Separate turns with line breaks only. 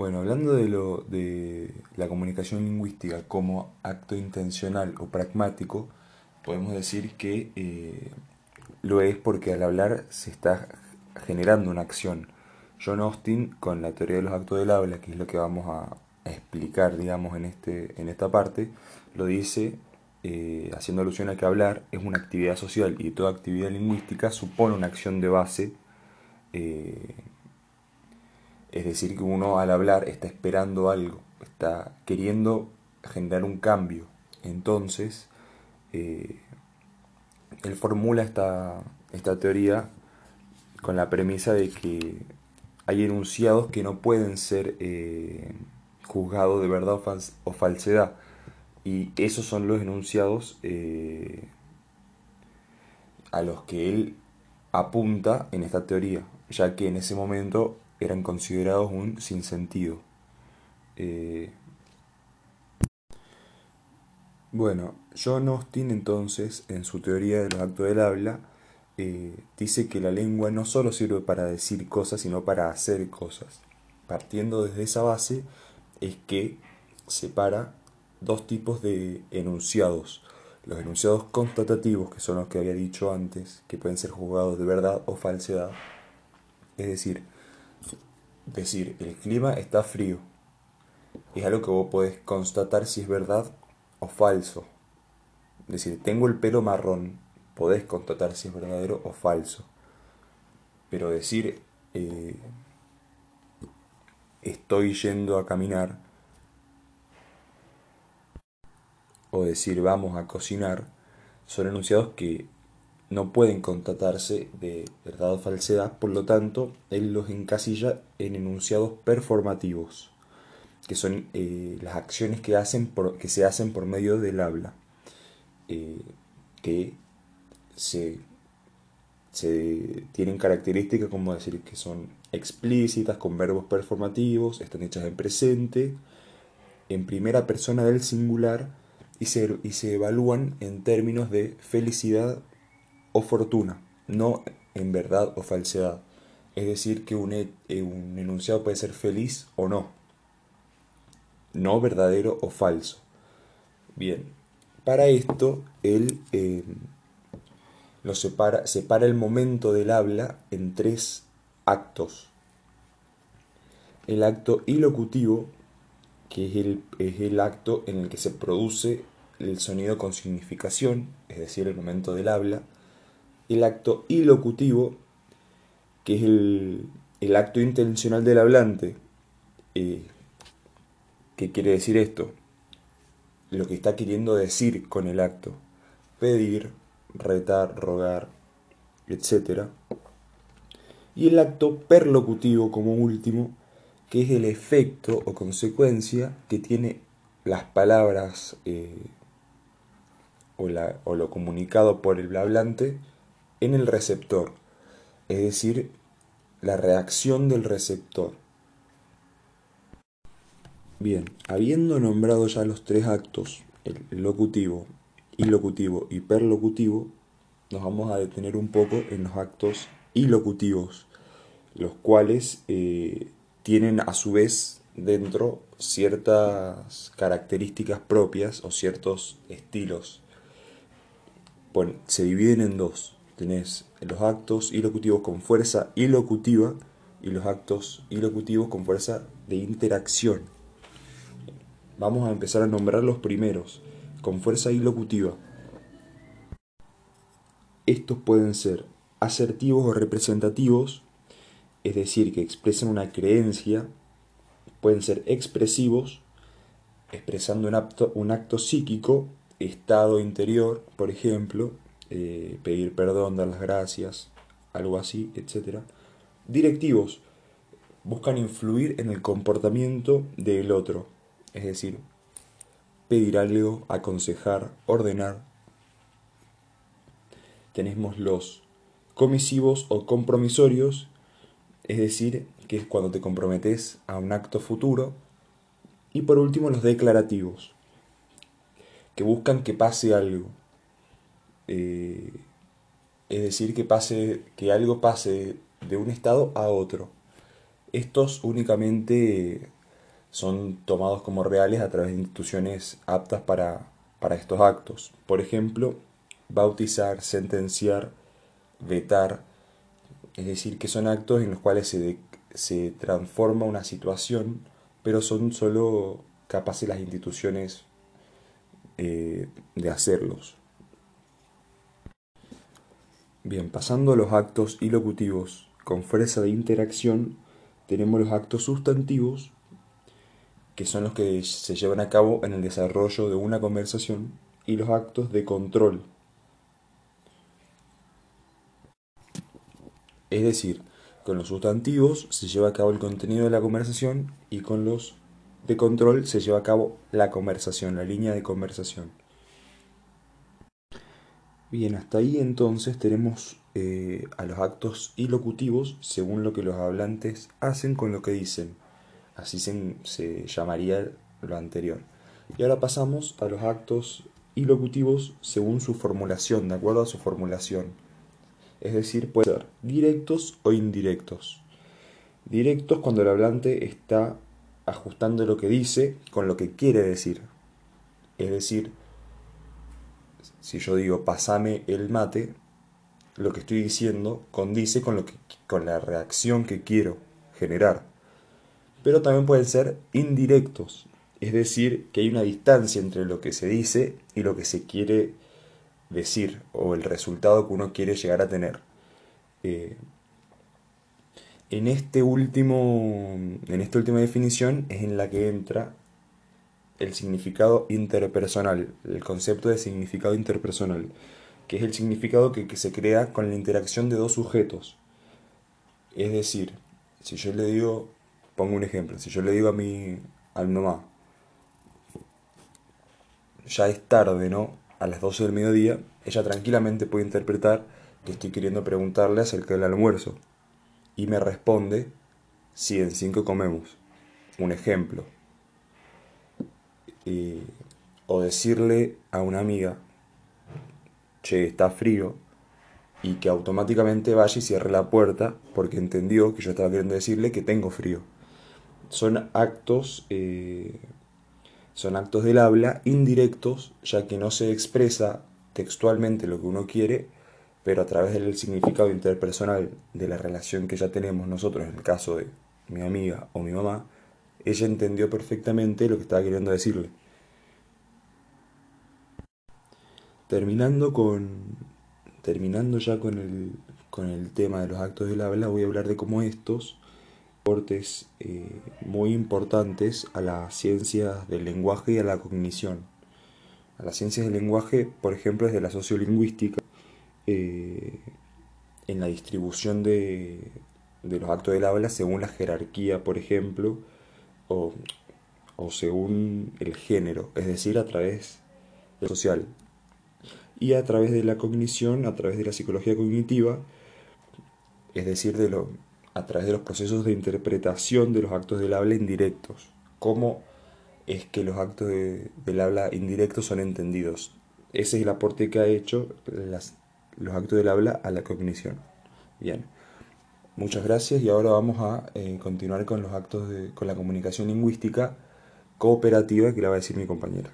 Bueno, hablando de, lo, de la comunicación lingüística como acto intencional o pragmático, podemos decir que eh, lo es porque al hablar se está generando una acción. John Austin, con la teoría de los actos del habla, que es lo que vamos a, explicar, digamos, en, este, en esta parte, lo dice eh, haciendo alusión a que hablar es una actividad social y toda actividad lingüística supone una acción de base. Eh, es decir, que uno al hablar está esperando algo, está queriendo generar un cambio. Entonces, eh, él formula esta, esta teoría con la premisa de que hay enunciados que no pueden ser eh, juzgados de verdad o, falsedad. Y esos son los enunciados eh, a los que él apunta en esta teoría, ya que en ese momento eran considerados un sinsentido. Eh, bueno, John Austin entonces, en su teoría de los actos del habla, eh, dice que la lengua no solo sirve para decir cosas, sino para hacer cosas. Partiendo desde esa base es que separa dos tipos de enunciados. Los enunciados constatativos, que son los que había dicho antes, que pueden ser juzgados de verdad o falsedad. Es decir, decir, el clima está frío. Es algo que vos podés constatar si es verdad o falso. Decir, tengo el pelo marrón, podés constatar si es verdadero o falso. Pero decir eh, estoy yendo a caminar o decir vamos a cocinar son enunciados que no pueden constatarse de verdad o falsedad, por lo tanto, él los encasilla en enunciados performativos, que son eh, las acciones que, hacen que se hacen por medio del habla, eh, que se, tienen características como decir que son explícitas, con verbos performativos, están hechas en presente, en primera persona del singular, y se, y se evalúan en términos de felicidad o fortuna, no en verdad o falsedad. Es decir, que un, eh, un enunciado puede ser feliz o no, no verdadero o falso. Bien, para esto él eh, lo separa, separa el momento del habla en tres actos. El acto ilocutivo, que es el, es el acto en el que se produce el sonido con significación, es decir, el momento del habla el acto ilocutivo, que es el, acto intencional del hablante. Eh, ¿Qué quiere decir esto? Lo que está queriendo decir con el acto. Pedir, retar, rogar, etc. Y el acto perlocutivo como último, que es el efecto o consecuencia que tiene las palabras eh, o, o, lo comunicado por el hablante en el receptor, es decir, la reacción del receptor. Bien, habiendo nombrado ya los tres actos, el locutivo, ilocutivo y perlocutivo, nos vamos a detener un poco en los actos ilocutivos, los cuales eh, tienen a su vez dentro ciertas características propias o ciertos estilos. Bueno, se dividen en dos tenés los actos ilocutivos con fuerza ilocutiva y los actos ilocutivos con fuerza de interacción. Vamos a empezar a nombrar los primeros, con fuerza ilocutiva. Estos pueden ser asertivos o representativos, es decir, que expresan una creencia, pueden ser expresivos, expresando un acto, un acto psíquico, estado interior, por ejemplo, eh, pedir perdón, dar las gracias, algo así, etc. Directivos, buscan influir en el comportamiento del otro, es decir, pedir algo, aconsejar, ordenar. Tenemos los comisivos o compromisorios, es decir, que es cuando te comprometes a un acto futuro. Y por último los declarativos, que buscan que pase algo, eh, es decir, que, pase, que algo pase de un estado a otro. Estos únicamente son tomados como reales a través de instituciones aptas para, para estos actos. Por ejemplo, bautizar, sentenciar, vetar, es decir, que son actos en los cuales se, se transforma una situación, pero son solo capaces las instituciones eh, de hacerlos. Bien, pasando a los actos ilocutivos con fuerza de interacción, tenemos los actos sustantivos, que son los que se llevan a cabo en el desarrollo de una conversación, y los actos de control. Es decir, con los sustantivos se lleva a cabo el contenido de la conversación y con los de control se lleva a cabo la conversación, la línea de conversación. Bien, hasta ahí entonces tenemos eh, a los actos ilocutivos según lo que los hablantes hacen con lo que dicen. Así se, se llamaría lo anterior. Y ahora pasamos a los actos ilocutivos según su formulación, de acuerdo a su formulación. Es decir, pueden ser directos o indirectos. Directos cuando el hablante está ajustando lo que dice con lo que quiere decir. Es decir, si yo digo pasame el mate, lo que estoy diciendo condice con, lo que, con la reacción que quiero generar. Pero también pueden ser indirectos, es decir, que hay una distancia entre lo que se dice y lo que se quiere decir o el resultado que uno quiere llegar a tener. Eh, en, este último, en esta última definición es en la que entra el significado interpersonal, el concepto de significado interpersonal, que es el significado que, se crea con la interacción de dos sujetos. Es decir, si yo le digo, pongo un ejemplo, si yo le digo a mi, al mamá, ya es tarde, ¿no? A las 12 del mediodía, ella tranquilamente puede interpretar que estoy queriendo preguntarle acerca del almuerzo y me responde si en 5 comemos. Un ejemplo. O decirle a una amiga, che, está frío, y que automáticamente vaya y cierre la puerta porque entendió que yo estaba queriendo decirle que tengo frío. Son actos, eh, son actos del habla indirectos, ya que no se expresa textualmente lo que uno quiere, pero a través del significado interpersonal de la relación que ya tenemos nosotros, en el caso de mi amiga o mi mamá, ella entendió perfectamente lo que estaba queriendo decirle. Terminando con. Terminando ya con el, con el tema de los actos del habla, voy a hablar de cómo estos aportes eh, muy importantes a las ciencias del lenguaje y a la cognición. A las ciencias del lenguaje, por ejemplo, desde la sociolingüística, eh, en la distribución de, los actos del habla según la jerarquía, por ejemplo, o, según el género, es decir, a través del social. Y a través de la cognición, a través de la psicología cognitiva, es decir, de lo, a través de los procesos de interpretación de los actos del habla indirectos. ¿Cómo es que los actos del habla indirectos son entendidos? Ese es el aporte que ha hecho los actos del habla a la cognición. Bien, muchas gracias y ahora vamos a eh, continuar con los actos de, con la comunicación lingüística cooperativa que la va a decir mi compañera.